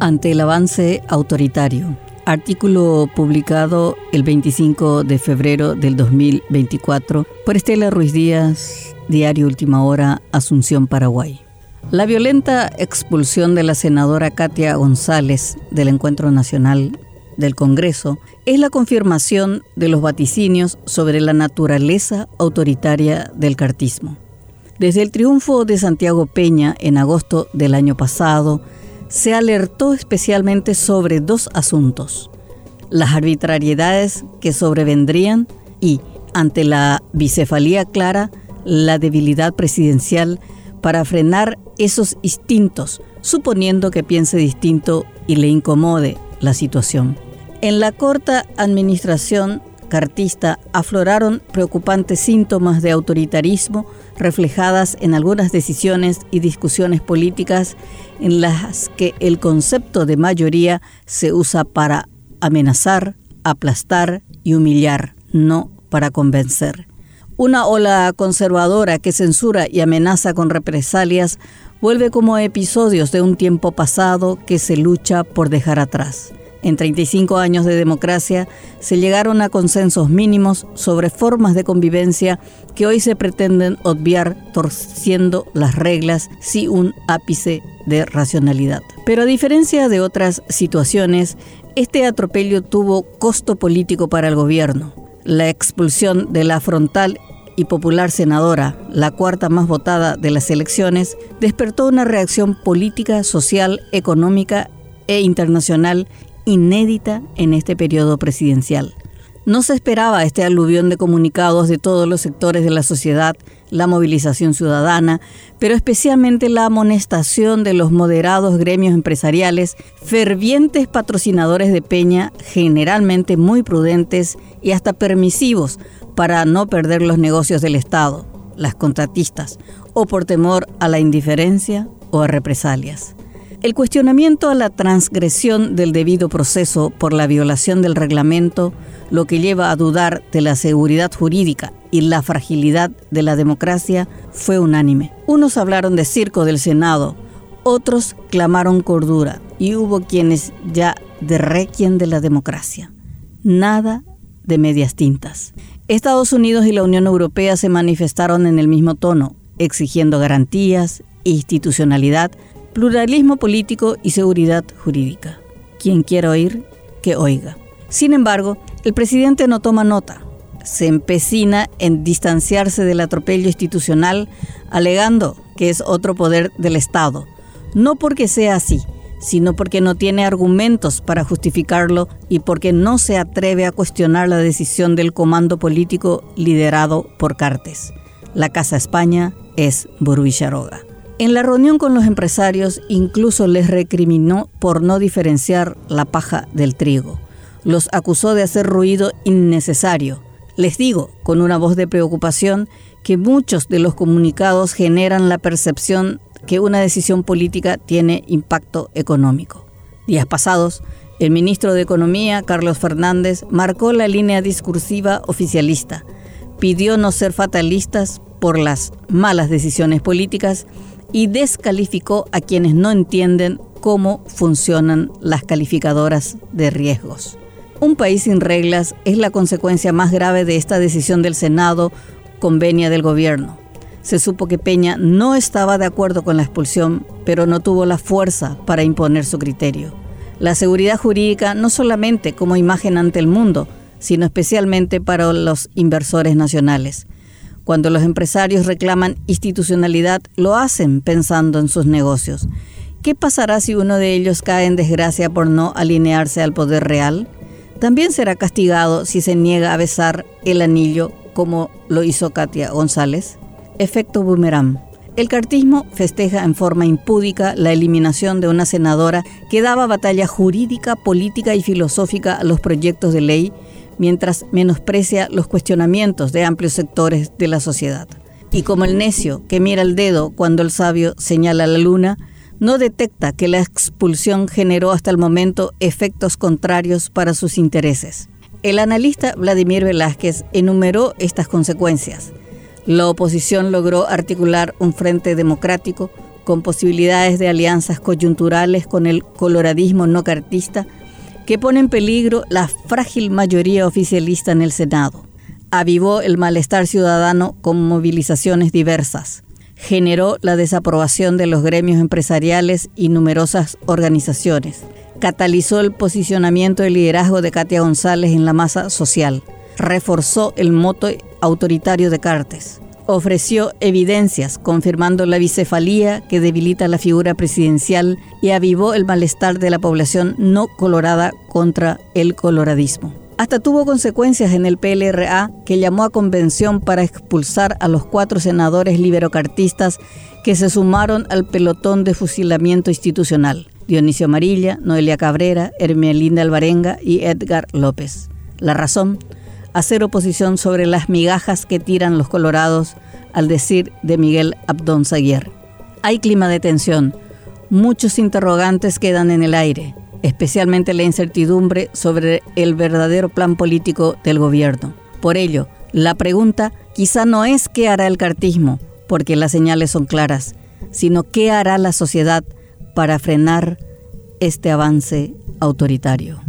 ante el avance autoritario. Artículo publicado el 25 de febrero del 2024 por Estela Ruiz Díaz, Diario Última Hora, Asunción, Paraguay. La violenta expulsión de la senadora Katia González del Encuentro Nacional del Congreso es la confirmación de los vaticinios sobre la naturaleza autoritaria del cartismo. Desde el triunfo de Santiago Peña en agosto del año pasado, se alertó especialmente sobre dos asuntos, las arbitrariedades que sobrevendrían y, ante la bicefalía clara, la debilidad presidencial para frenar esos instintos, suponiendo que piense distinto y le incomode la situación. En la corta administración cartista afloraron preocupantes síntomas de autoritarismo reflejadas en algunas decisiones y discusiones políticas en las que el concepto de mayoría se usa para amenazar, aplastar y humillar, no para convencer. Una ola conservadora que censura y amenaza con represalias vuelve como episodios de un tiempo pasado que se lucha por dejar atrás. En 35 años de democracia se llegaron a consensos mínimos sobre formas de convivencia que hoy se pretenden obviar torciendo las reglas sin un ápice de racionalidad. Pero a diferencia de otras situaciones, este atropello tuvo costo político para el gobierno. La expulsión de la frontal y popular senadora, la cuarta más votada de las elecciones, despertó una reacción política, social, económica e internacional inédita en este periodo presidencial. No se esperaba este aluvión de comunicados de todos los sectores de la sociedad, la movilización ciudadana, pero especialmente la amonestación de los moderados gremios empresariales, fervientes patrocinadores de Peña, generalmente muy prudentes y hasta permisivos para no perder los negocios del Estado, las contratistas, o por temor a la indiferencia o a represalias. El cuestionamiento a la transgresión del debido proceso por la violación del reglamento, lo que lleva a dudar de la seguridad jurídica y la fragilidad de la democracia, fue unánime. Unos hablaron de circo del Senado, otros clamaron cordura y hubo quienes ya de requien de la democracia. Nada de medias tintas. Estados Unidos y la Unión Europea se manifestaron en el mismo tono, exigiendo garantías, institucionalidad, pluralismo político y seguridad jurídica. Quien quiera oír, que oiga. Sin embargo, el presidente no toma nota. Se empecina en distanciarse del atropello institucional, alegando que es otro poder del Estado. No porque sea así, sino porque no tiene argumentos para justificarlo y porque no se atreve a cuestionar la decisión del comando político liderado por Cartes. La Casa España es Charoga. En la reunión con los empresarios incluso les recriminó por no diferenciar la paja del trigo. Los acusó de hacer ruido innecesario. Les digo, con una voz de preocupación, que muchos de los comunicados generan la percepción que una decisión política tiene impacto económico. Días pasados, el ministro de Economía, Carlos Fernández, marcó la línea discursiva oficialista. Pidió no ser fatalistas por las malas decisiones políticas y descalificó a quienes no entienden cómo funcionan las calificadoras de riesgos. Un país sin reglas es la consecuencia más grave de esta decisión del Senado convenia del gobierno se supo que Peña no estaba de acuerdo con la expulsión, pero no tuvo la fuerza para imponer su criterio. La seguridad jurídica no solamente como imagen ante el mundo, sino especialmente para los inversores nacionales. Cuando los empresarios reclaman institucionalidad, lo hacen pensando en sus negocios. ¿Qué pasará si uno de ellos cae en desgracia por no alinearse al poder real? También será castigado si se niega a besar el anillo como lo hizo Katia González. Efecto boomerang. El cartismo festeja en forma impúdica la eliminación de una senadora que daba batalla jurídica, política y filosófica a los proyectos de ley, mientras menosprecia los cuestionamientos de amplios sectores de la sociedad. Y como el necio que mira el dedo cuando el sabio señala la luna, no detecta que la expulsión generó hasta el momento efectos contrarios para sus intereses. El analista Vladimir Velázquez enumeró estas consecuencias la oposición logró articular un frente democrático con posibilidades de alianzas coyunturales con el coloradismo no cartista que pone en peligro la frágil mayoría oficialista en el Senado. Avivó el malestar ciudadano con movilizaciones diversas. Generó la desaprobación de los gremios empresariales y numerosas organizaciones. Catalizó el posicionamiento del liderazgo de Katia González en la masa social. Reforzó el moto autoritario de Cartes ofreció evidencias confirmando la bicefalía que debilita la figura presidencial y avivó el malestar de la población no colorada contra el coloradismo. Hasta tuvo consecuencias en el PLRA que llamó a convención para expulsar a los cuatro senadores liberocartistas que se sumaron al pelotón de fusilamiento institucional. Dionisio Amarilla, Noelia Cabrera, Hermelinda Alvarenga y Edgar López. La razón, hacer oposición sobre las migajas que tiran los colorados, al decir de Miguel Abdón Zaguer. Hay clima de tensión, muchos interrogantes quedan en el aire, especialmente la incertidumbre sobre el verdadero plan político del gobierno. Por ello, la pregunta quizá no es qué hará el cartismo, porque las señales son claras, sino qué hará la sociedad para frenar este avance autoritario.